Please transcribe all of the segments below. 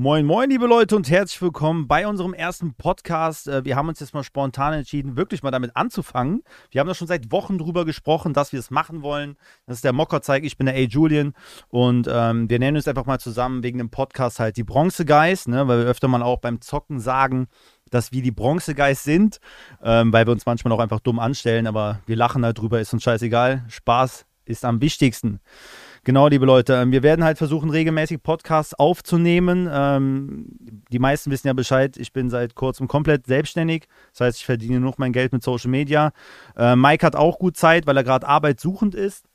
Moin, moin, liebe Leute und herzlich willkommen bei unserem ersten Podcast. Äh, wir haben uns jetzt mal spontan entschieden, wirklich mal damit anzufangen. Wir haben da schon seit Wochen drüber gesprochen, dass wir es machen wollen. Das ist der Mockerzeig, ich bin der A. Julian und ähm, wir nennen uns einfach mal zusammen wegen dem Podcast halt die Bronze Guys, ne, weil wir öfter mal auch beim Zocken sagen, dass wir die Bronze Guys sind, ähm, weil wir uns manchmal auch einfach dumm anstellen, aber wir lachen halt drüber, ist uns scheißegal. Spaß ist am wichtigsten. Genau, liebe Leute, ähm, wir werden halt versuchen, regelmäßig Podcasts aufzunehmen. Ähm, die meisten wissen ja Bescheid, ich bin seit kurzem komplett selbstständig. Das heißt, ich verdiene noch mein Geld mit Social Media. Äh, Mike hat auch gut Zeit, weil er gerade arbeitssuchend ist.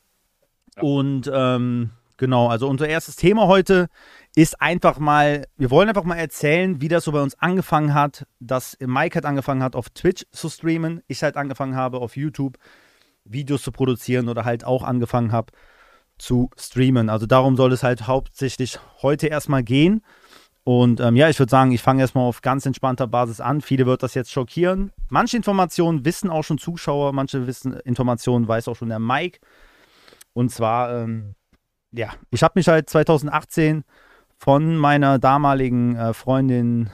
Ja. Und ähm, genau, also unser erstes Thema heute ist einfach mal, wir wollen einfach mal erzählen, wie das so bei uns angefangen hat, dass Mike halt angefangen hat, auf Twitch zu streamen, ich halt angefangen habe, auf YouTube Videos zu produzieren oder halt auch angefangen habe, zu streamen. Also darum soll es halt hauptsächlich heute erstmal gehen. Und ähm, ja, ich würde sagen, ich fange erstmal auf ganz entspannter Basis an. Viele wird das jetzt schockieren. Manche Informationen wissen auch schon Zuschauer, manche wissen Informationen weiß auch schon der Mike. Und zwar, ähm, ja, ich habe mich halt 2018 von meiner damaligen äh, Freundin,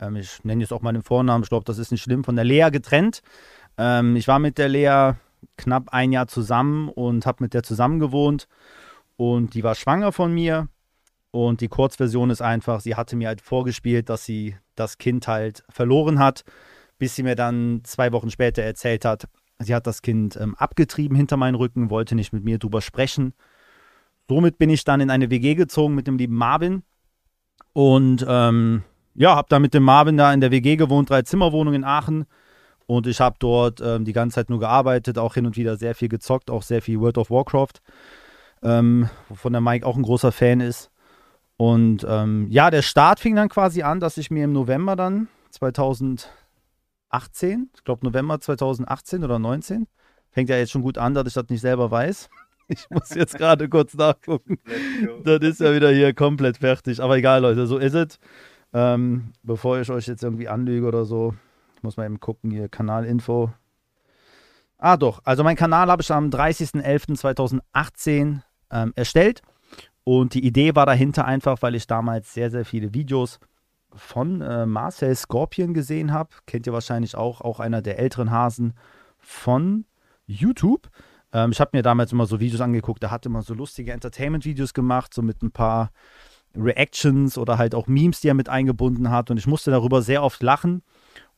ähm, ich nenne jetzt auch mal den Vornamen, ich glaube, das ist nicht schlimm, von der Lea getrennt. Ähm, ich war mit der Lea knapp ein Jahr zusammen und habe mit der zusammen gewohnt. Und die war schwanger von mir. Und die Kurzversion ist einfach, sie hatte mir halt vorgespielt, dass sie das Kind halt verloren hat, bis sie mir dann zwei Wochen später erzählt hat, sie hat das Kind ähm, abgetrieben hinter meinen Rücken, wollte nicht mit mir drüber sprechen. Somit bin ich dann in eine WG gezogen mit dem lieben Marvin. Und ähm, ja, habe dann mit dem Marvin da in der WG gewohnt, drei Zimmerwohnungen in Aachen. Und ich habe dort ähm, die ganze Zeit nur gearbeitet, auch hin und wieder sehr viel gezockt, auch sehr viel World of Warcraft, ähm, wovon der Mike auch ein großer Fan ist. Und ähm, ja, der Start fing dann quasi an, dass ich mir im November dann 2018, ich glaube November 2018 oder 19, fängt ja jetzt schon gut an, dass ich das nicht selber weiß. Ich muss jetzt gerade kurz nachgucken. Das ist ja wieder hier komplett fertig. Aber egal, Leute, so ist es. Ähm, bevor ich euch jetzt irgendwie anlüge oder so, ich muss mal eben gucken, hier Kanalinfo. Ah, doch. Also, mein Kanal habe ich am 30.11.2018 ähm, erstellt. Und die Idee war dahinter einfach, weil ich damals sehr, sehr viele Videos von äh, Marcel Scorpion gesehen habe. Kennt ihr wahrscheinlich auch, auch einer der älteren Hasen von YouTube. Ähm, ich habe mir damals immer so Videos angeguckt, der hat immer so lustige Entertainment-Videos gemacht, so mit ein paar Reactions oder halt auch Memes, die er mit eingebunden hat. Und ich musste darüber sehr oft lachen.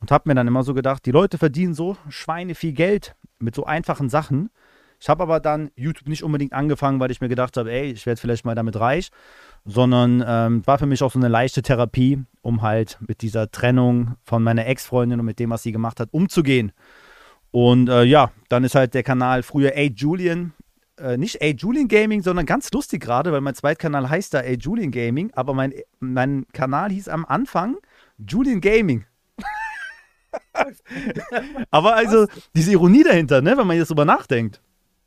Und habe mir dann immer so gedacht, die Leute verdienen so Schweine viel Geld mit so einfachen Sachen. Ich habe aber dann YouTube nicht unbedingt angefangen, weil ich mir gedacht habe, ey, ich werde vielleicht mal damit reich, sondern ähm, war für mich auch so eine leichte Therapie, um halt mit dieser Trennung von meiner Ex-Freundin und mit dem, was sie gemacht hat, umzugehen. Und äh, ja, dann ist halt der Kanal früher A Julian, äh, nicht A Julian Gaming, sondern ganz lustig gerade, weil mein Zweitkanal heißt da A Julian Gaming, aber mein, mein Kanal hieß am Anfang Julian Gaming. Aber also, diese Ironie dahinter, ne, wenn man jetzt drüber nachdenkt.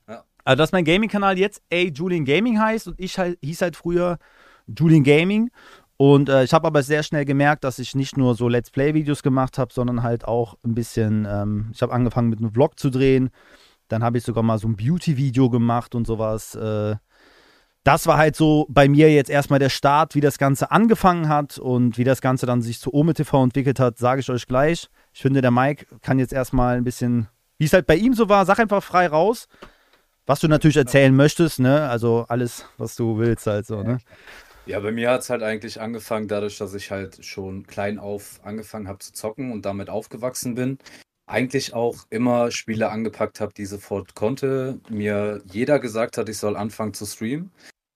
Ja. Also, dass mein Gaming-Kanal jetzt A Julian Gaming heißt und ich halt, hieß halt früher Julian Gaming. Und äh, ich habe aber sehr schnell gemerkt, dass ich nicht nur so Let's Play-Videos gemacht habe, sondern halt auch ein bisschen, ähm, ich habe angefangen mit einem Vlog zu drehen. Dann habe ich sogar mal so ein Beauty-Video gemacht und sowas. Äh, das war halt so bei mir jetzt erstmal der Start, wie das Ganze angefangen hat und wie das Ganze dann sich zu Ome TV entwickelt hat, sage ich euch gleich. Ich finde, der Mike kann jetzt erstmal ein bisschen, wie es halt bei ihm so war, sag einfach frei raus, was du natürlich erzählen möchtest, ne? Also alles, was du willst halt so, ne? Ja, bei mir hat es halt eigentlich angefangen, dadurch, dass ich halt schon klein auf angefangen habe zu zocken und damit aufgewachsen bin. Eigentlich auch immer Spiele angepackt habe, die sofort konnte. Mir jeder gesagt hat, ich soll anfangen zu streamen.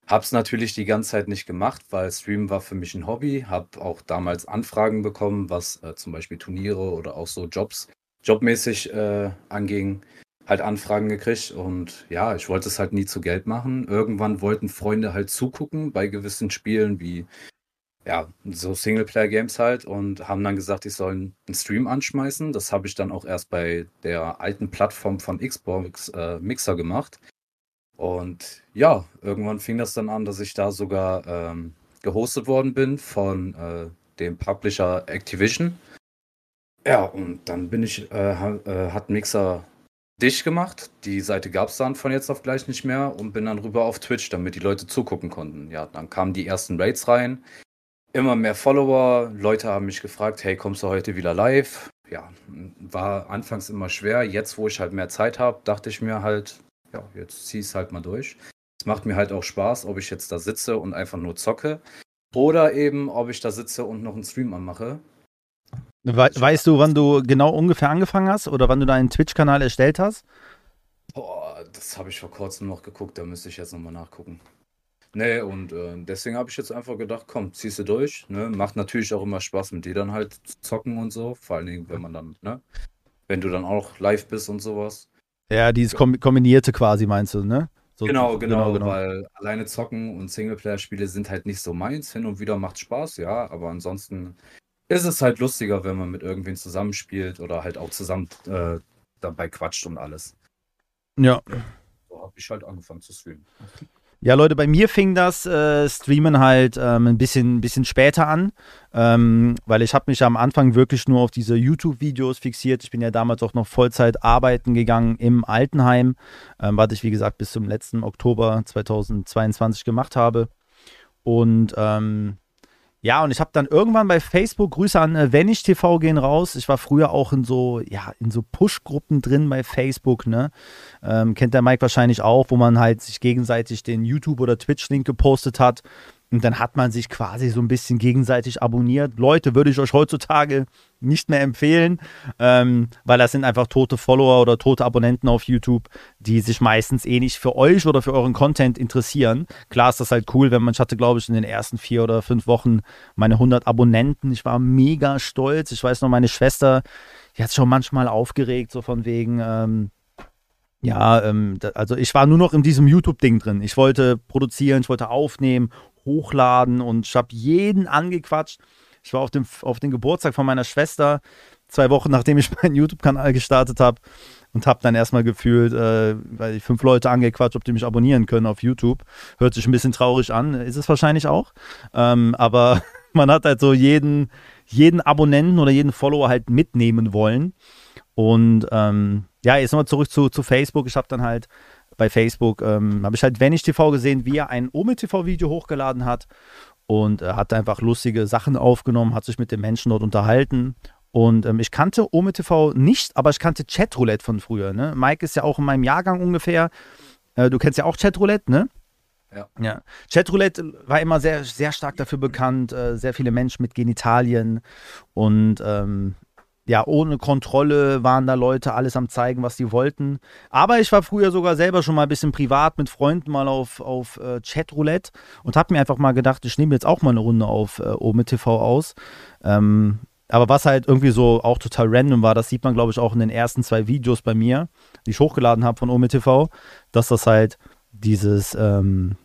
Hab's natürlich die ganze Zeit nicht gemacht, weil Streamen war für mich ein Hobby. Hab auch damals Anfragen bekommen, was äh, zum Beispiel Turniere oder auch so Jobs, jobmäßig äh, anging. Halt Anfragen gekriegt und ja, ich wollte es halt nie zu Geld machen. Irgendwann wollten Freunde halt zugucken bei gewissen Spielen wie ja, so Singleplayer-Games halt und haben dann gesagt, ich soll einen Stream anschmeißen. Das habe ich dann auch erst bei der alten Plattform von Xbox äh, Mixer gemacht. Und ja, irgendwann fing das dann an, dass ich da sogar ähm, gehostet worden bin von äh, dem Publisher Activision. Ja, und dann bin ich, äh, äh, hat Mixer dicht gemacht. Die Seite gab es dann von jetzt auf gleich nicht mehr und bin dann rüber auf Twitch, damit die Leute zugucken konnten. Ja, dann kamen die ersten Raids rein. Immer mehr Follower. Leute haben mich gefragt, hey, kommst du heute wieder live? Ja, war anfangs immer schwer. Jetzt, wo ich halt mehr Zeit habe, dachte ich mir halt, ja, jetzt zieh es halt mal durch. Es macht mir halt auch Spaß, ob ich jetzt da sitze und einfach nur zocke oder eben, ob ich da sitze und noch einen Stream anmache. We weißt du, wann du genau ungefähr angefangen hast oder wann du deinen Twitch-Kanal erstellt hast? Boah, das habe ich vor kurzem noch geguckt, da müsste ich jetzt nochmal nachgucken. Nee, und äh, deswegen habe ich jetzt einfach gedacht, komm, ziehst du durch. Ne? Macht natürlich auch immer Spaß, mit dir dann halt zu zocken und so. Vor allen Dingen, wenn man dann, ne? Wenn du dann auch live bist und sowas. Ja, dieses kombinierte quasi, meinst du, ne? So, genau, genau, genau, genau, weil alleine zocken und Singleplayer-Spiele sind halt nicht so meins. Hin und wieder macht Spaß, ja, aber ansonsten ist es halt lustiger, wenn man mit irgendwen zusammenspielt oder halt auch zusammen äh, dabei quatscht und alles. Ja. So habe ich halt angefangen zu streamen. Ja, Leute, bei mir fing das äh, Streamen halt ähm, ein bisschen, bisschen später an, ähm, weil ich habe mich am Anfang wirklich nur auf diese YouTube-Videos fixiert. Ich bin ja damals auch noch Vollzeit arbeiten gegangen im Altenheim, ähm, was ich, wie gesagt, bis zum letzten Oktober 2022 gemacht habe. Und ähm, ja, und ich habe dann irgendwann bei Facebook, Grüße an äh, Wenn ich TV gehen raus. Ich war früher auch in so, ja, in so Push-Gruppen drin bei Facebook, ne? Ähm, kennt der Mike wahrscheinlich auch, wo man halt sich gegenseitig den YouTube- oder Twitch-Link gepostet hat. Und dann hat man sich quasi so ein bisschen gegenseitig abonniert. Leute, würde ich euch heutzutage nicht mehr empfehlen, ähm, weil das sind einfach tote Follower oder tote Abonnenten auf YouTube, die sich meistens eh nicht für euch oder für euren Content interessieren. Klar ist das halt cool, wenn man, ich hatte glaube ich in den ersten vier oder fünf Wochen meine 100 Abonnenten. Ich war mega stolz. Ich weiß noch, meine Schwester, die hat sich schon manchmal aufgeregt, so von wegen, ähm, ja, ähm, also ich war nur noch in diesem YouTube-Ding drin. Ich wollte produzieren, ich wollte aufnehmen, hochladen und ich habe jeden angequatscht. Ich war auf dem, auf den Geburtstag von meiner Schwester, zwei Wochen nachdem ich meinen YouTube-Kanal gestartet habe und habe dann erstmal gefühlt, äh, weil ich fünf Leute angequatscht, ob die mich abonnieren können auf YouTube. Hört sich ein bisschen traurig an, ist es wahrscheinlich auch. Ähm, aber man hat halt so jeden, jeden Abonnenten oder jeden Follower halt mitnehmen wollen. Und ähm, ja, jetzt nochmal zurück zu, zu Facebook. Ich habe dann halt bei Facebook, ähm, habe ich halt Vanish TV gesehen, wie er ein Ome TV-Video hochgeladen hat und äh, hat einfach lustige Sachen aufgenommen, hat sich mit den Menschen dort unterhalten. Und ähm, ich kannte Ome TV nicht, aber ich kannte Chatroulette von früher. Ne? Mike ist ja auch in meinem Jahrgang ungefähr. Äh, du kennst ja auch Chatroulette, ne? Ja. ja. Chatroulette war immer sehr, sehr stark dafür bekannt, äh, sehr viele Menschen mit Genitalien und ähm, ja, ohne Kontrolle waren da Leute alles am zeigen, was sie wollten. Aber ich war früher sogar selber schon mal ein bisschen privat mit Freunden mal auf, auf äh, Chatroulette und habe mir einfach mal gedacht, ich nehme jetzt auch mal eine Runde auf äh, Ome TV aus. Ähm, aber was halt irgendwie so auch total random war, das sieht man, glaube ich, auch in den ersten zwei Videos bei mir, die ich hochgeladen habe von Ome TV, dass das halt dieses, ähm,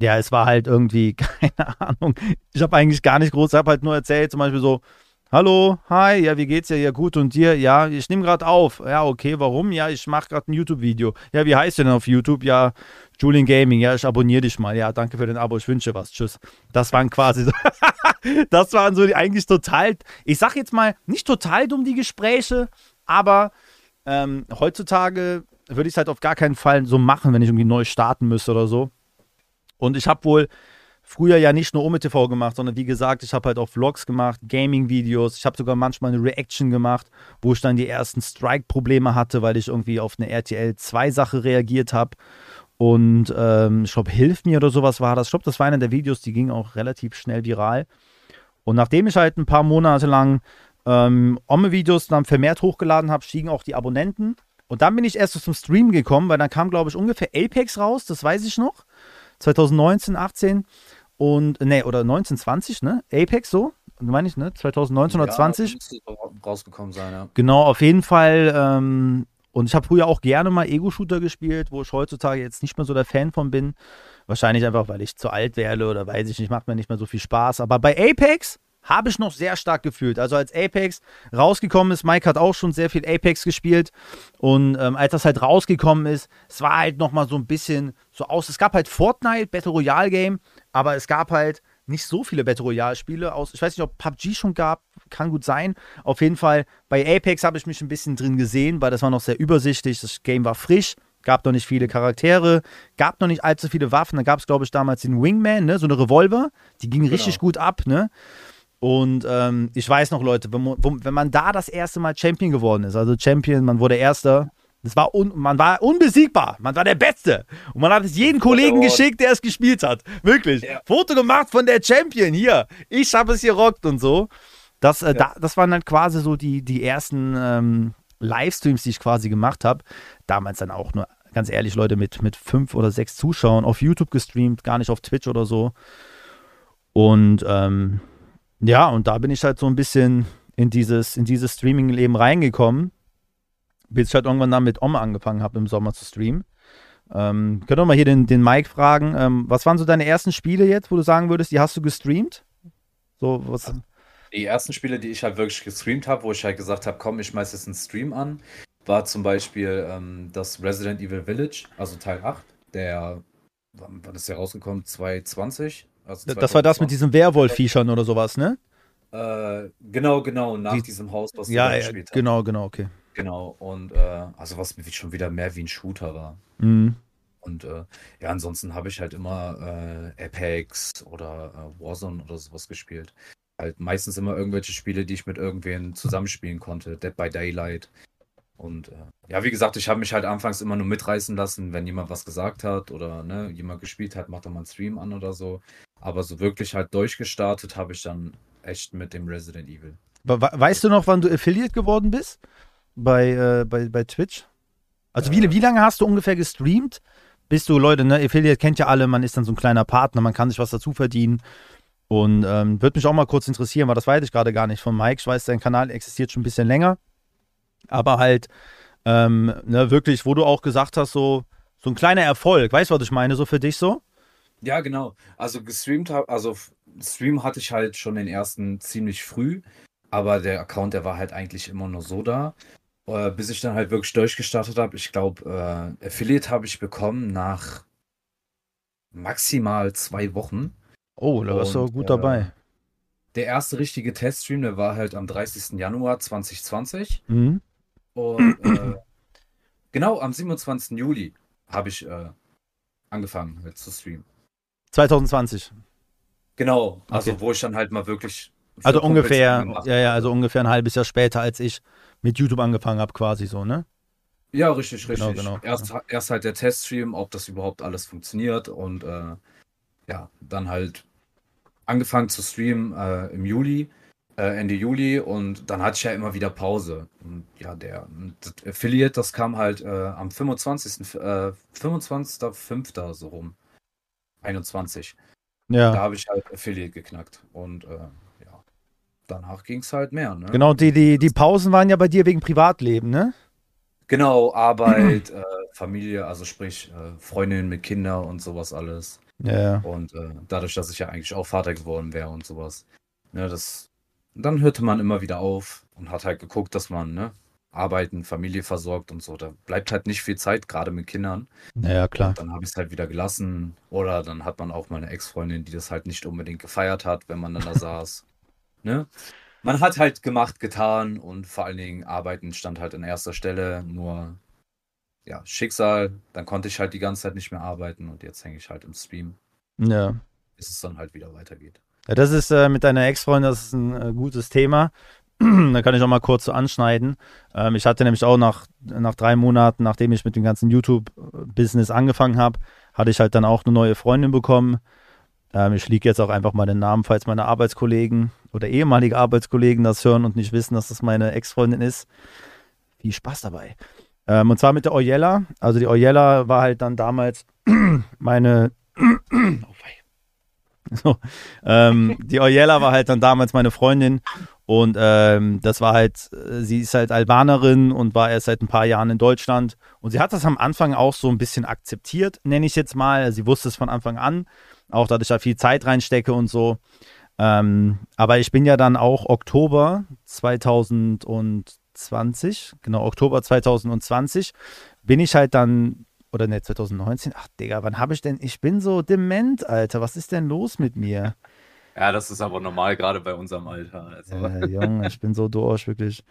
ja, es war halt irgendwie, keine Ahnung, ich habe eigentlich gar nicht groß, ich habe halt nur erzählt, zum Beispiel so, Hallo, hi, ja, wie geht's dir? Ja, gut und dir? Ja, ich nehme gerade auf. Ja, okay, warum? Ja, ich mache gerade ein YouTube-Video. Ja, wie heißt du denn auf YouTube? Ja, Julian Gaming. Ja, ich abonniere dich mal. Ja, danke für den Abo. Ich wünsche was. Tschüss. Das waren quasi so, das waren so die eigentlich total, ich sag jetzt mal, nicht total dumm die Gespräche, aber ähm, heutzutage würde ich es halt auf gar keinen Fall so machen, wenn ich irgendwie neu starten müsste oder so. Und ich habe wohl früher ja nicht nur Ome TV gemacht, sondern wie gesagt, ich habe halt auch Vlogs gemacht, Gaming-Videos. Ich habe sogar manchmal eine Reaction gemacht, wo ich dann die ersten Strike-Probleme hatte, weil ich irgendwie auf eine RTL 2-Sache reagiert habe. Und ähm, ich glaube, Hilf mir oder sowas war das. Ich glaube, das war einer der Videos, die ging auch relativ schnell viral. Und nachdem ich halt ein paar Monate lang ähm, Ome-Videos dann vermehrt hochgeladen habe, stiegen auch die Abonnenten. Und dann bin ich erst zum Stream gekommen, weil dann kam, glaube ich, ungefähr Apex raus, das weiß ich noch. 2019, 18 und, ne, oder 1920, ne? Apex so, meine ich, ne? 2019 oder ja, 20. rausgekommen sein, ja. Genau, auf jeden Fall. Ähm, und ich habe früher auch gerne mal Ego-Shooter gespielt, wo ich heutzutage jetzt nicht mehr so der Fan von bin. Wahrscheinlich einfach, weil ich zu alt werde oder weiß ich nicht, macht mir nicht mehr so viel Spaß. Aber bei Apex habe ich noch sehr stark gefühlt. Also als Apex rausgekommen ist, Mike hat auch schon sehr viel Apex gespielt. Und ähm, als das halt rausgekommen ist, es war halt nochmal so ein bisschen so aus. Es gab halt Fortnite, Battle Royale Game, aber es gab halt nicht so viele Battle Royale Spiele aus. Ich weiß nicht, ob PUBG schon gab, kann gut sein. Auf jeden Fall bei Apex habe ich mich ein bisschen drin gesehen, weil das war noch sehr übersichtlich. Das Game war frisch. gab noch nicht viele Charaktere, gab noch nicht allzu viele Waffen. Da gab es, glaube ich, damals den Wingman, ne? so eine Revolver, die ging richtig Genau. gut ab. Ne? Und ähm, ich weiß noch, Leute, wenn man, wenn man da das erste Mal Champion geworden ist, also Champion, man wurde Erster, das war un, man war unbesiegbar, man war der Beste. Und man hat es jeden Kollegen geschickt, der es gespielt hat. Wirklich. Ja. Foto gemacht von der Champion hier. Ich habe es hier rockt und so. Das, äh, da, das waren dann quasi so die, die ersten ähm, Livestreams, die ich quasi gemacht habe. Damals dann auch nur, ganz ehrlich, Leute, mit, mit fünf oder sechs Zuschauern auf YouTube gestreamt, gar nicht auf Twitch oder so. Und ähm, ja, und da bin ich halt so ein bisschen in dieses, in dieses Streaming-Leben reingekommen, bis ich halt irgendwann dann mit Oma angefangen habe, im Sommer zu streamen. Ähm, können wir mal hier den, den Mike fragen, ähm, was waren so deine ersten Spiele jetzt, wo du sagen würdest, die hast du gestreamt? So, was, Die ersten Spiele, die ich halt wirklich gestreamt habe, wo ich halt gesagt habe, komm, ich schmeiß jetzt einen Stream an, war zum Beispiel ähm, das Resident Evil Village, also Teil 8, der, wann, wann ist der rausgekommen? 2020? Also das war das mit diesen Werwolf-Viechern oder sowas, ne? Äh, genau, genau, nach Die- diesem Haus, was du Ja, ja gespielt hast. genau, genau, okay. Genau, und äh, also was schon wieder mehr wie ein Shooter war. Mhm. Und äh, ja, ansonsten habe ich halt immer äh, Apex oder äh, Warzone oder sowas gespielt. Halt meistens immer irgendwelche Spiele, die ich mit irgendwen zusammenspielen konnte. Dead by Daylight. Und äh, ja, wie gesagt, ich habe mich halt anfangs immer nur mitreißen lassen, wenn jemand was gesagt hat oder ne, jemand gespielt hat, macht er mal einen Stream an oder so. Aber so wirklich halt durchgestartet habe ich dann echt mit dem Resident Evil. We- we- Weißt du noch, wann du Affiliate geworden bist? Bei, äh, bei, bei Twitch? Also wie, wie lange hast du ungefähr gestreamt? Bist du, Leute, ne, Affiliate kennt ja alle, man ist dann so ein kleiner Partner, man kann sich was dazu verdienen. Und ähm, würde mich auch mal kurz interessieren, weil das weiß ich gerade gar nicht von Mike. Ich weiß, dein Kanal existiert schon ein bisschen länger. Aber halt, ähm, ne, wirklich, wo du auch gesagt hast, so, so ein kleiner Erfolg, weißt du, was ich meine, so für dich so? Ja, genau. Also gestreamt habe, also Stream hatte ich halt schon den ersten ziemlich früh, aber der Account, der war halt eigentlich immer nur so da, äh, bis ich dann halt wirklich durchgestartet habe. Ich glaube, äh, Affiliate habe ich bekommen nach maximal zwei Wochen. Oh, da warst du gut äh, dabei. Der erste richtige Teststream, der war halt am 30. Januar 2020 Mhm. und äh, genau am 27. Juli habe ich äh, angefangen halt zu streamen. 2020. Genau, also Okay. wo ich dann halt mal wirklich. Also ungefähr, ja, ja, also ungefähr ein halbes Jahr später, als ich mit YouTube angefangen habe, quasi so, ne? Ja, richtig, Genau, richtig. genau. Erst, erst halt der Teststream, ob das überhaupt alles funktioniert und äh, ja, dann halt angefangen zu streamen äh, im Juli, äh, Ende Juli und dann hatte ich ja immer wieder Pause. Und ja, der das Affiliate, das kam halt äh, am 25. Äh, 25.05. so rum. 21. Da Ja. habe ich halt Affiliate geknackt und äh, danach ging es halt mehr, ne? Genau, die, die, die Pausen waren ja bei dir wegen Privatleben, ne? Genau, Arbeit, äh, Familie, also sprich äh, Freundin mit Kindern und sowas alles. Ja. Und äh, dadurch, dass ich ja eigentlich auch Vater geworden wäre und sowas. Ne, das, dann hörte man immer wieder auf und hat halt geguckt, dass man ne, arbeiten, Familie versorgt und so. Da bleibt halt nicht viel Zeit, gerade mit Kindern. Ja, klar. Und dann habe ich es halt wieder gelassen. Oder dann hat man auch mal eine Ex-Freundin, die das halt nicht unbedingt gefeiert hat, wenn man dann da saß. Ne? Man hat halt gemacht, getan und vor allen Dingen Arbeiten stand halt an erster Stelle. Nur ja, Schicksal, dann konnte ich halt die ganze Zeit nicht mehr arbeiten und jetzt hänge ich halt im Stream, Ja. bis es dann halt wieder weitergeht. Ja, das ist äh, mit deiner Ex-Freundin, das ist ein äh, gutes Thema. da kann ich auch mal kurz so anschneiden. Ähm, ich hatte nämlich auch nach, nach drei Monaten, nachdem ich mit dem ganzen YouTube-Business angefangen habe, hatte ich halt dann auch eine neue Freundin bekommen. Ähm, ich liege jetzt auch einfach mal den Namen, falls meine Arbeitskollegen oder ehemalige Arbeitskollegen das hören und nicht wissen, dass das meine Ex-Freundin ist. Viel Spaß dabei. Ähm, und zwar mit der Oyella. Also die Oyella war halt dann damals meine. oh, wei. so, ähm, die Oyella war halt dann damals meine Freundin und ähm, das war halt, äh, sie ist halt Albanerin und war erst seit ein paar Jahren in Deutschland und sie hat das am Anfang auch so ein bisschen akzeptiert, nenne ich jetzt mal. Sie wusste es von Anfang an, auch dass ich da viel Zeit reinstecke und so. Ähm, aber ich bin ja dann auch Oktober 2020, genau, Oktober 2020, bin ich halt dann, oder ne, 2019, ach Digga, wann habe ich denn, ich bin so dement, Alter, was ist denn los mit mir? Ja, das ist aber normal, gerade bei unserem Alter. Also, Äh, Junge, ich bin so durch, wirklich.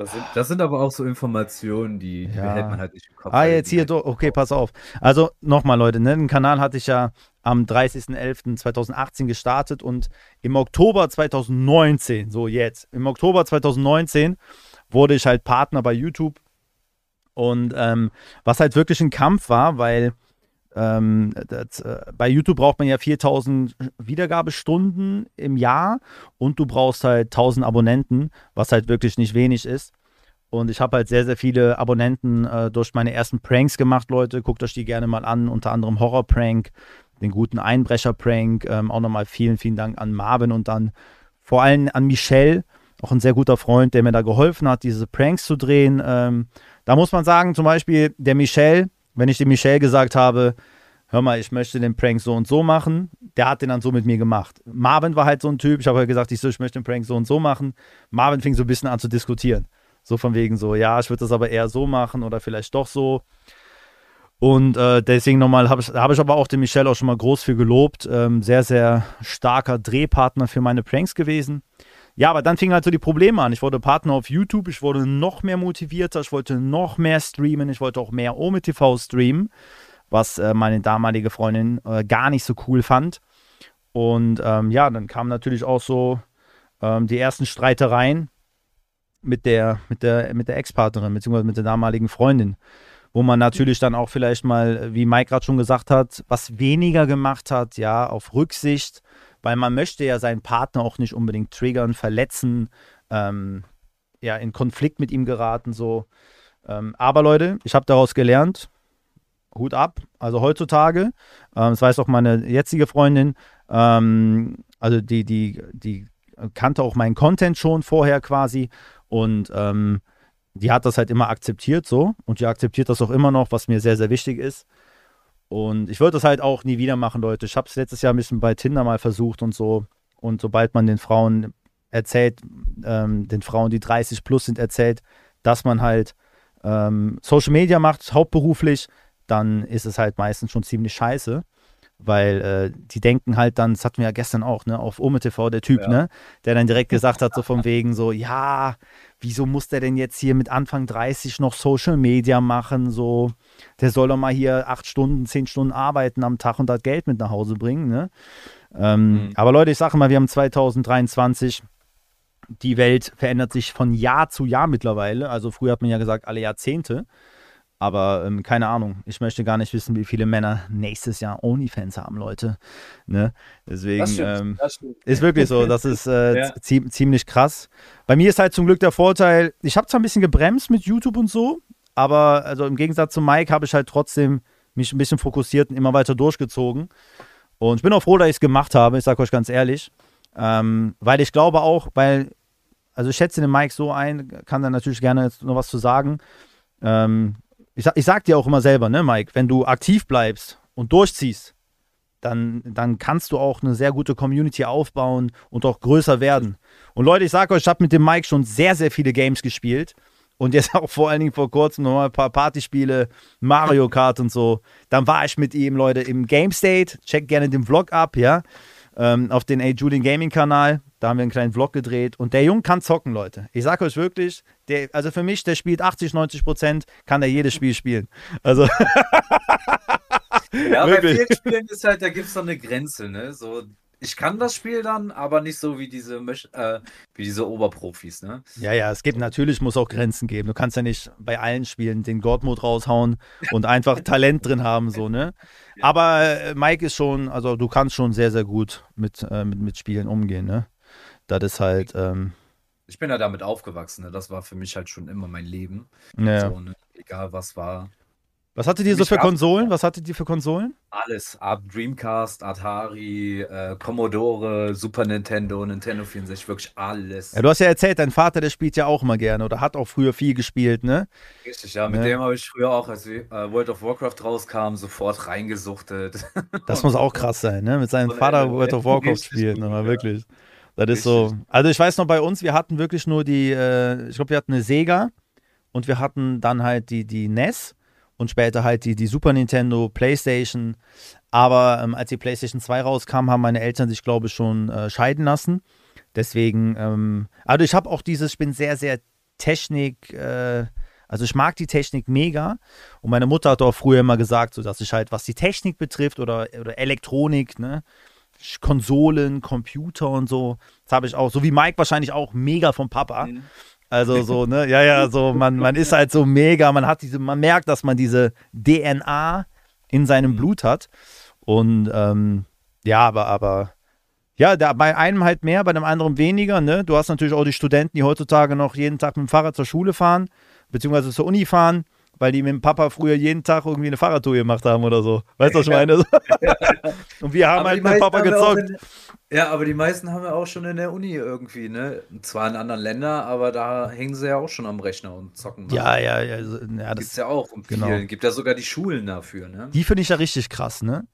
Das sind, das sind aber auch so Informationen, die, die Ja. behält man halt nicht im Kopf. Ah, jetzt hier, halt- okay, pass auf. Also nochmal, Leute, ne, den Kanal hatte ich ja am 30.11.2018 gestartet und im Oktober 2019, so jetzt, im Oktober 2019 wurde ich halt Partner bei YouTube und ähm, was halt wirklich ein Kampf war, weil ähm, das, äh, bei YouTube braucht man ja 4000 Wiedergabestunden im Jahr und du brauchst halt 1000 Abonnenten, was halt wirklich nicht wenig ist. Und ich habe halt sehr, sehr viele Abonnenten äh, durch meine ersten Pranks gemacht, Leute. Guckt euch die gerne mal an. Unter anderem Horror-Prank, den guten Einbrecher-Prank. Ähm, auch nochmal vielen, vielen Dank an Marvin und dann vor allem an Michelle, auch ein sehr guter Freund, der mir da geholfen hat, diese Pranks zu drehen. Ähm, da muss man sagen, zum Beispiel der Michelle, wenn ich dem Michelle gesagt habe, hör mal, ich möchte den Prank so und so machen, der hat den dann so mit mir gemacht. Marvin war halt so ein Typ, ich habe halt gesagt, ich, so, ich möchte den Prank so und so machen. Marvin fing so ein bisschen an zu diskutieren. So von wegen so, ja, ich würde das aber eher so machen oder vielleicht doch so. Und äh, deswegen nochmal, habe ich, hab ich aber auch den Michel auch schon mal groß für gelobt. Ähm, sehr, sehr starker Drehpartner für meine Pranks gewesen. Ja, aber dann fingen halt so die Probleme an. Ich wurde Partner auf YouTube, ich wurde noch mehr motivierter, ich wollte noch mehr streamen, ich wollte auch mehr Ome TV streamen, was äh, meine damalige Freundin äh, gar nicht so cool fand. Und ähm, ja, dann kamen natürlich auch so ähm, die ersten Streitereien mit der, mit der, mit der Ex-Partnerin, beziehungsweise mit der damaligen Freundin, wo man natürlich dann auch vielleicht mal, wie Mike gerade schon gesagt hat, was weniger gemacht hat, ja, auf Rücksicht, weil man möchte ja seinen Partner auch nicht unbedingt triggern, verletzen, ähm, ja, in Konflikt mit ihm geraten, so. Ähm, aber Leute, ich habe daraus gelernt, Hut ab, also heutzutage, ähm, das weiß auch meine jetzige Freundin, ähm, also die, die, die kannte auch meinen Content schon vorher quasi und ähm, die hat das halt immer akzeptiert so und die akzeptiert das auch immer noch, was mir sehr, sehr wichtig ist. Und ich würde das halt auch nie wieder machen, Leute. Ich habe es letztes Jahr ein bisschen bei Tinder mal versucht und so. Und sobald man den Frauen erzählt, ähm, den Frauen, die 30 plus sind, erzählt, dass man halt ähm, Social Media macht, hauptberuflich, dann ist es halt meistens schon ziemlich scheiße. Weil äh, die denken halt dann, das hatten wir ja gestern auch, ne, auf Ome TV, der Typ, Ja. ne, der dann direkt gesagt hat, so von wegen so, ja, wieso muss der denn jetzt hier mit Anfang 30 noch Social Media machen? So, der soll doch mal hier acht Stunden, zehn Stunden arbeiten am Tag und das Geld mit nach Hause bringen, ne? Ähm, Mhm. Aber Leute, ich sage mal, wir haben 2023. Die Welt verändert sich von Jahr zu Jahr mittlerweile. Also früher hat man ja gesagt, alle Jahrzehnte. Aber ähm, keine Ahnung, ich möchte gar nicht wissen, wie viele Männer nächstes Jahr OnlyFans haben, Leute. Ne? Deswegen Das stimmt, ähm, das stimmt. ist wirklich so, das ist äh, Ja. zie ziemlich krass. Bei mir ist halt zum Glück der Vorteil, ich habe zwar ein bisschen gebremst mit YouTube und so, aber also im Gegensatz zu Mike habe ich halt trotzdem mich ein bisschen fokussiert und immer weiter durchgezogen. Und ich bin auch froh, dass ich es gemacht habe, ich sage euch ganz ehrlich. Ähm, weil ich glaube auch, weil, also ich schätze den Mike so ein, kann da natürlich gerne jetzt noch was zu sagen. Ähm, ich, sag- ich sag dir auch immer selber, ne, Mike, wenn du aktiv bleibst und durchziehst, dann, dann kannst du auch eine sehr gute Community aufbauen und auch größer werden. Und Leute, ich sage euch, ich habe mit dem Mike schon sehr, sehr viele Games gespielt. Und jetzt auch vor allen Dingen vor kurzem nochmal ein paar Partyspiele, Mario Kart und so. Dann war ich mit ihm, Leute, im Game State. Checkt gerne den Vlog ab, ja. Ähm, auf den A. Julian Gaming Kanal. Da haben wir einen kleinen Vlog gedreht. Und der Junge kann zocken, Leute. Ich sage euch wirklich, der, also für mich, der spielt 80, 90 Prozent, kann er jedes Spiel spielen. Also, Ja, bei Wirklich. vielen Spielen ist halt, da gibt es so eine Grenze, ne? So, ich kann das Spiel dann, aber nicht so wie diese, äh, wie diese Oberprofis, ne? Ja, ja, es gibt natürlich, muss auch Grenzen geben. Du kannst ja nicht bei allen Spielen den God-Mode raushauen und einfach Talent drin haben, so, ne? Aber äh, Mike ist schon, also du kannst schon sehr, sehr gut mit, äh, mit, mit Spielen umgehen, ne? Das ist halt, ähm, Ich bin ja damit aufgewachsen, ne? Das war für mich halt schon immer mein Leben. naja. So, ne? Egal was war. Was hattet ihr so für Konsolen? Was hattet ihr für Konsolen? Alles. Ab Dreamcast, Atari, äh, Commodore, Super Nintendo, Nintendo 64, wirklich alles. Ja, du hast ja erzählt, dein Vater, der spielt ja auch immer gerne oder hat auch früher viel gespielt, ne? Richtig, ja. Mit Ne? dem habe ich früher auch, als äh, World of Warcraft rauskam, sofort reingesuchtet. Das muss auch krass sein, ne? Mit seinem Vater. World of Warcraft spielen, aber ja. wirklich. Das ist so. Also ich weiß noch, bei uns, wir hatten wirklich nur die, äh, ich glaube, wir hatten eine Sega und wir hatten dann halt die, die NES und später halt die, die Super Nintendo, Playstation. Aber ähm, als die Playstation 2 rauskam, haben meine Eltern sich, glaube ich, schon äh, scheiden lassen. Deswegen, ähm, also ich habe auch dieses, ich bin sehr, sehr Technik, äh, also ich mag die Technik mega. Und meine Mutter hat auch früher immer gesagt, so dass ich halt, was die Technik betrifft oder, oder Elektronik, ne, Konsolen, Computer und so, das habe ich auch, so wie Mike wahrscheinlich auch mega vom Papa. Mhm. Also so, ne, ja, ja, so, man, man ist halt so mega, man hat diese, man merkt, dass man diese DNA in seinem Blut hat. Und ähm, ja, aber, aber ja, da, bei einem halt mehr, bei dem anderen weniger. Ne? Du hast natürlich auch die Studenten, die heutzutage noch jeden Tag mit dem Fahrrad zur Schule fahren, beziehungsweise zur Uni fahren, weil die mit dem Papa früher jeden Tag irgendwie eine Fahrradtour gemacht haben oder so. Weißt du, was ich meine? Und wir haben aber halt mit dem Papa gezockt. In, ja, aber die meisten haben ja auch schon in der Uni irgendwie, ne? Zwar in anderen Ländern, aber da hängen sie ja auch schon am Rechner und zocken. Mal. Ja, ja, ja. Also, ja das Gibt's ja auch. Und genau. Gibt ja sogar die Schulen dafür, ne? Die finde ich ja richtig krass, ne?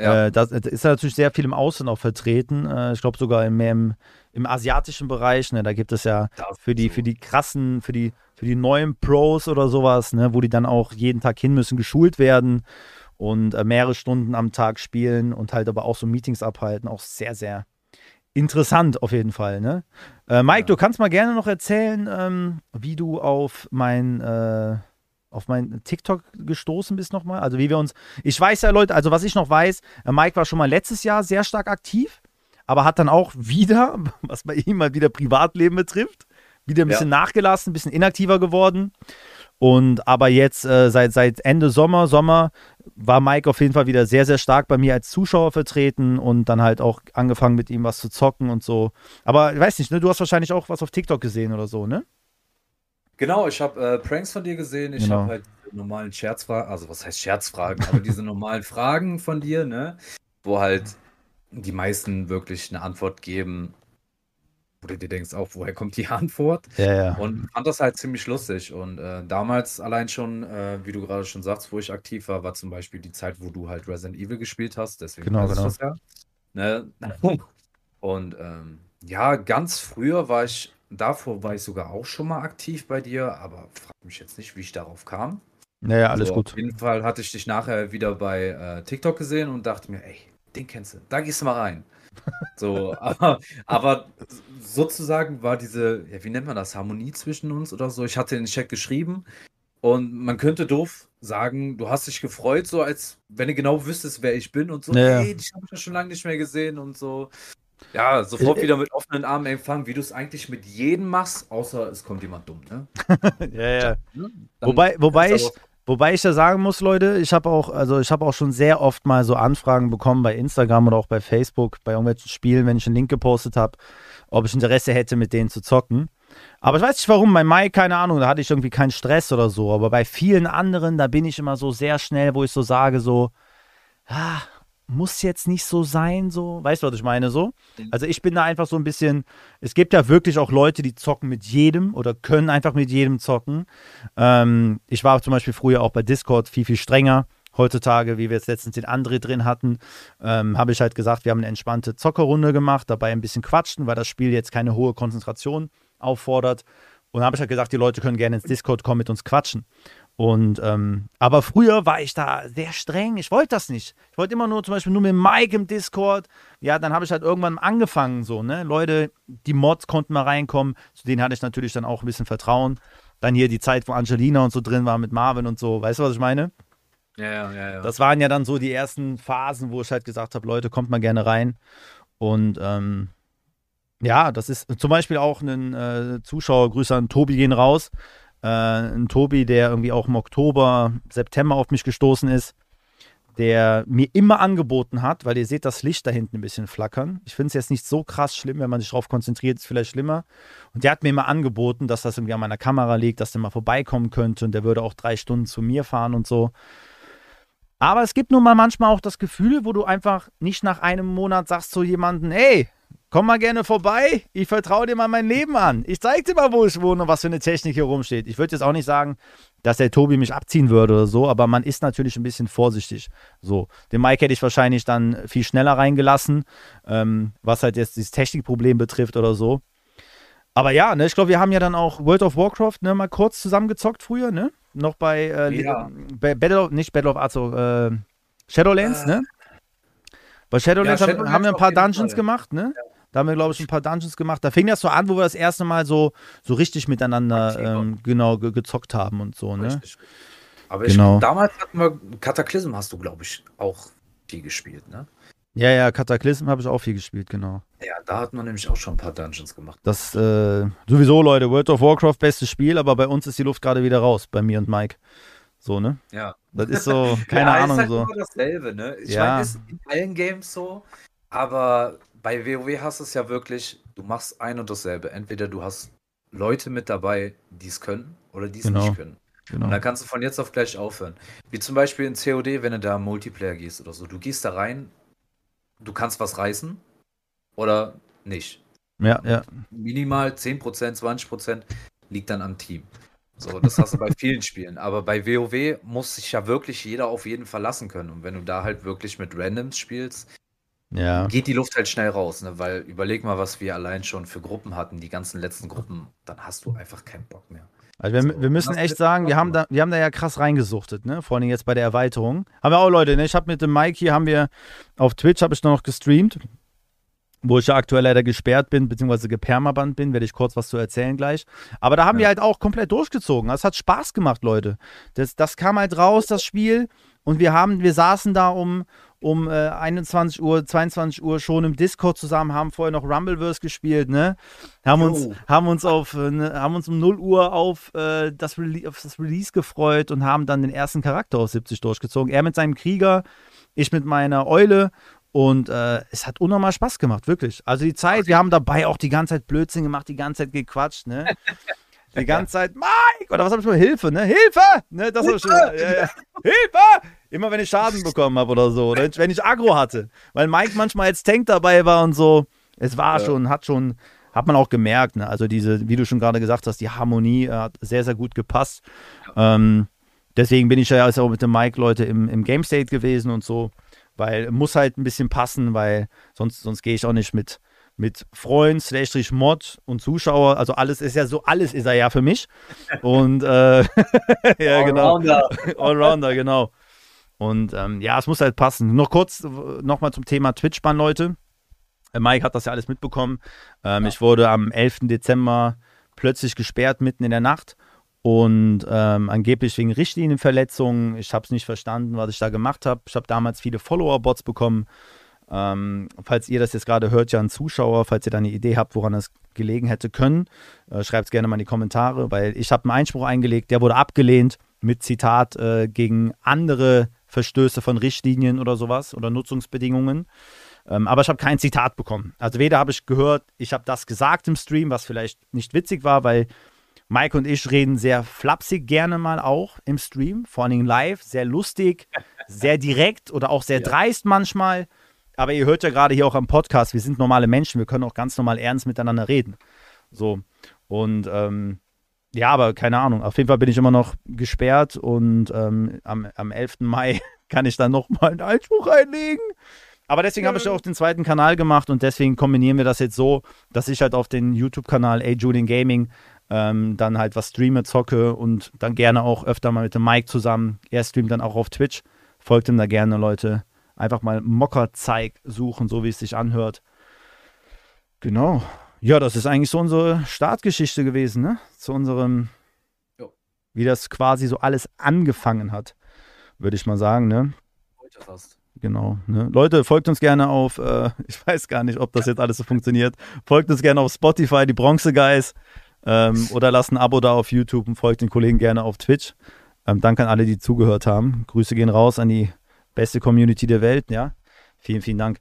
Ja. Äh, das, ist natürlich sehr viel im Außen auch vertreten. Äh, ich glaube sogar mehr im, im asiatischen Bereich. Ne, da gibt es ja für die, für die krassen, für die, für die neuen Pros oder sowas, ne, wo die dann auch jeden Tag hin müssen, geschult werden und äh, mehrere Stunden am Tag spielen und halt aber auch so Meetings abhalten. Auch sehr, sehr interessant auf jeden Fall. Ne? Äh, Mike, ja. du kannst mal gerne noch erzählen, ähm, wie du auf mein äh, auf mein TikTok gestoßen bist nochmal? Also wie wir uns, ich weiß ja Leute, also was ich noch weiß, äh, Mike war schon mal letztes Jahr sehr stark aktiv, aber hat dann auch wieder, was bei ihm mal wieder Privatleben betrifft, wieder ein bisschen ja. nachgelassen, ein bisschen inaktiver geworden. Und aber jetzt äh, seit, seit Ende Sommer, Sommer war Mike auf jeden Fall wieder sehr, sehr stark bei mir als Zuschauer vertreten und dann halt auch angefangen mit ihm was zu zocken und so. Aber ich weiß nicht, ne? Du hast wahrscheinlich auch was auf TikTok gesehen oder so, ne? Genau, ich habe äh, Pranks von dir gesehen. Ich Genau. habe halt normalen Scherzfragen, also was heißt Scherzfragen, aber diese normalen Fragen von dir, ne? Wo halt die meisten wirklich eine Antwort geben, wo du dir denkst, auch woher kommt die Antwort? Ja, ja. Und fand das halt ziemlich lustig. Und äh, damals allein schon, äh, wie du gerade schon sagst, wo ich aktiv war, war zum Beispiel die Zeit, wo du halt Resident Evil gespielt hast. Deswegen Genau, genau. das ja. Ne? Und ähm, ja, ganz früher war ich Davor war ich sogar auch schon mal aktiv bei dir, aber frag mich jetzt nicht, wie ich darauf kam. Naja, alles so, gut. Auf jeden Fall hatte ich dich nachher wieder bei äh, TikTok gesehen und dachte mir, ey, den kennst du, da gehst du mal rein. So, aber, aber sozusagen war diese, ja, wie nennt man das, Harmonie zwischen uns oder so. Ich hatte den Chat geschrieben und man könnte doof sagen, du hast dich gefreut, so als wenn du genau wüsstest, wer ich bin und so. Ja. Hey, dich habe ich ja schon lange nicht mehr gesehen und so. Ja, sofort äh, wieder mit offenen Armen empfangen, wie du es eigentlich mit jedem machst, außer es kommt jemand dumm, ne? ja, ja. Ne? Wobei, wobei ich, wobei ich ja sagen muss, Leute, ich habe auch, also ich habe auch schon sehr oft mal so Anfragen bekommen bei Instagram oder auch bei Facebook, bei irgendwelchen Spielen, wenn ich einen Link gepostet habe, ob ich Interesse hätte, mit denen zu zocken. Aber ich weiß nicht warum, bei Mai, keine Ahnung, da hatte ich irgendwie keinen Stress oder so. Aber bei vielen anderen, da bin ich immer so sehr schnell, wo ich so sage, so, ah, muss jetzt nicht so sein, so. Weißt du, was ich meine, so? Also ich bin da einfach so ein bisschen, es gibt ja wirklich auch Leute, die zocken mit jedem oder können einfach mit jedem zocken. Ähm, ich war zum Beispiel früher auch bei Discord viel, viel strenger. Heutzutage, wie wir jetzt letztens den André drin hatten, ähm, habe ich halt gesagt, wir haben eine entspannte Zockerrunde gemacht, dabei ein bisschen quatschen, weil das Spiel jetzt keine hohe Konzentration auffordert. Und habe ich halt gesagt, die Leute können gerne ins Discord kommen, mit uns quatschen. Und ähm, aber früher war ich da sehr streng. Ich wollte das nicht. Ich wollte immer nur zum Beispiel nur mit Mike im Discord. Ja, dann habe ich halt irgendwann angefangen so, ne? Leute, die Mods konnten mal reinkommen. Zu denen hatte ich natürlich dann auch ein bisschen Vertrauen. Dann hier die Zeit, wo Angelina und so drin war mit Marvin und so. Weißt du, was ich meine? Ja, ja, ja. Das waren ja dann so die ersten Phasen, wo ich halt gesagt habe, Leute, kommt mal gerne rein. Und ähm, ja, das ist zum Beispiel auch ein äh, Zuschauer, Grüße an Tobi gehen raus äh, ein Tobi, der irgendwie auch im Oktober, September auf mich gestoßen ist, der mir immer angeboten hat, weil ihr seht das Licht da hinten ein bisschen flackern. Ich finde es jetzt nicht so krass schlimm, wenn man sich darauf konzentriert, ist vielleicht schlimmer. Und der hat mir immer angeboten, dass das irgendwie an meiner Kamera liegt, dass der mal vorbeikommen könnte und der würde auch drei Stunden zu mir fahren und so. Aber es gibt nun mal manchmal auch das Gefühl, wo du einfach nicht nach einem Monat sagst zu jemandem, ey, Komm mal gerne vorbei. Ich vertraue dir mal mein Leben an. Ich zeig dir mal, wo ich wohne und was für eine Technik hier rumsteht. Ich würde jetzt auch nicht sagen, dass der Tobi mich abziehen würde oder so, aber man ist natürlich ein bisschen vorsichtig. So, den Mike hätte ich wahrscheinlich dann viel schneller reingelassen, ähm, was halt jetzt dieses Technikproblem betrifft oder so. Aber ja, ne, ich glaube, wir haben ja dann auch World of Warcraft ne, mal kurz zusammengezockt früher, ne? Noch bei, äh, ja. Battle of, nicht Battle of Arzo, äh, Shadowlands, äh, ne? Bei Shadowlands ja, haben, haben, wir ein paar Dungeons Fall. gemacht, ne? Ja. Da haben wir, glaube ich, ein paar Dungeons gemacht. Da fing das so an, wo wir das erste Mal so, so richtig miteinander ähm, genau ge gezockt haben und so, ne? Richtig. Aber genau. ich, damals hatten wir Cataclysm hast du, glaube ich, auch viel gespielt, ne? Ja, ja, Cataclysm habe ich auch viel gespielt, genau. Ja, da hat man nämlich auch schon ein paar Dungeons gemacht. Das, äh, sowieso, Leute, World of Warcraft, bestes Spiel, aber bei uns ist die Luft gerade wieder raus, bei mir und Mike. So, ne? Ja. Das ist so, keine ja, Ahnung, ist halt so. immer dasselbe, ne? Ich ja. meine, ist in allen Games so, aber bei WoW hast du es ja wirklich, du machst ein und dasselbe. Entweder du hast Leute mit dabei, die es können oder die es genau. nicht können. Genau. Und dann kannst du von jetzt auf gleich aufhören. Wie zum Beispiel in COD, wenn du da Multiplayer gehst oder so. Du gehst da rein, du kannst was reißen oder nicht. Ja, ja. Minimal 10%, 20% liegt dann am Team. So, das hast du bei vielen Spielen. Aber bei WoW muss sich ja wirklich jeder auf jeden verlassen können. Und wenn du da halt wirklich mit Randoms spielst, ja. geht die Luft halt schnell raus. Ne? Weil überleg mal, was wir allein schon für Gruppen hatten, die ganzen letzten Gruppen, dann hast du einfach keinen Bock mehr. Also wir, so, wir müssen echt sagen, wir haben, da, wir haben da ja krass reingesuchtet, ne? Vor allem jetzt bei der Erweiterung. Haben wir auch Leute, ne? Ich habe mit dem Mike hier, haben wir auf Twitch habe ich noch gestreamt, wo ich ja aktuell leider gesperrt bin, beziehungsweise gepermaband bin, werde ich kurz was zu erzählen gleich. Aber da haben ja. wir halt auch komplett durchgezogen. Das hat Spaß gemacht, Leute. Das, das kam halt raus, das Spiel. Und wir haben, wir saßen da um, um äh, 21 Uhr, 22 Uhr schon im Discord zusammen, haben vorher noch Rumbleverse gespielt, ne? Haben uns, haben uns auf, äh, ne, haben uns um 0 Uhr auf, äh, das auf das Release gefreut und haben dann den ersten Charakter auf 70 durchgezogen. Er mit seinem Krieger, ich mit meiner Eule und äh, es hat unnormal Spaß gemacht, wirklich. Also die Zeit, wir haben dabei auch die ganze Zeit Blödsinn gemacht, die ganze Zeit gequatscht, ne? Die ganze Zeit, Mike! Oder was habe ich mal? Hilfe, ne? Hilfe! Ne, das Hilfe! Schon, ja, ja. Hilfe! Immer wenn ich Schaden bekommen habe oder so. Oder wenn ich Agro hatte. Weil Mike manchmal als Tank dabei war und so. Es war ja. schon, hat schon, hat man auch gemerkt, ne? Also diese, wie du schon gerade gesagt hast, die Harmonie äh, hat sehr, sehr gut gepasst. Ähm, deswegen bin ich ja auch mit dem Mike, Leute, im, im Game State gewesen und so. Weil muss halt ein bisschen passen, weil sonst, sonst gehe ich auch nicht mit mit Freund, Slash Mod und Zuschauer. Also alles ist ja so, alles ist er ja für mich. Und äh, ja, genau. Allrounder. Allrounder, genau. Und ähm, ja, es muss halt passen. Noch kurz nochmal zum Thema Twitch-Bann, Leute. Äh, Mike hat das ja alles mitbekommen. Ähm, ja. Ich wurde am 11. Dezember plötzlich gesperrt mitten in der Nacht und ähm, angeblich wegen Richtlinienverletzungen. Ich habe es nicht verstanden, was ich da gemacht habe. Ich habe damals viele Follower-Bots bekommen. Ähm, falls ihr das jetzt gerade hört, ja ein Zuschauer, falls ihr da eine Idee habt, woran das gelegen hätte können, äh, schreibt es gerne mal in die Kommentare, weil ich habe einen Einspruch eingelegt, der wurde abgelehnt mit Zitat äh, gegen andere Verstöße von Richtlinien oder sowas oder Nutzungsbedingungen. Ähm, aber ich habe kein Zitat bekommen. Also weder habe ich gehört, ich habe das gesagt im Stream, was vielleicht nicht witzig war, weil Mike und ich reden sehr flapsig gerne mal auch im Stream, vor allem live, sehr lustig, sehr direkt oder auch sehr ja. dreist manchmal. Aber ihr hört ja gerade hier auch am Podcast, wir sind normale Menschen, wir können auch ganz normal ernst miteinander reden. So. Und ähm, ja, aber keine Ahnung. Auf jeden Fall bin ich immer noch gesperrt und ähm, am, am 11. Mai kann ich dann nochmal einen Einspruch einlegen. Aber deswegen habe ich auch den zweiten Kanal gemacht und deswegen kombinieren wir das jetzt so, dass ich halt auf den YouTube-Kanal A Julian Gaming ähm, dann halt was streame, zocke und dann gerne auch öfter mal mit dem Mike zusammen. Er streamt dann auch auf Twitch. Folgt ihm da gerne, Leute. Einfach mal Mockerzeig suchen, so wie es sich anhört. Genau. Ja, das ist eigentlich so unsere Startgeschichte gewesen, ne? Zu unserem, jo. wie das quasi so alles angefangen hat, würde ich mal sagen, ne? Heute fast. Genau. Ne? Leute, folgt uns gerne auf, äh, ich weiß gar nicht, ob das jetzt alles so funktioniert. Folgt uns gerne auf Spotify, die Bronze Guys. Ähm, oder lasst ein Abo da auf YouTube und folgt den Kollegen gerne auf Twitch. Ähm, danke an alle, die zugehört haben. Grüße gehen raus an die beste Community der Welt, ja. Vielen, vielen Dank.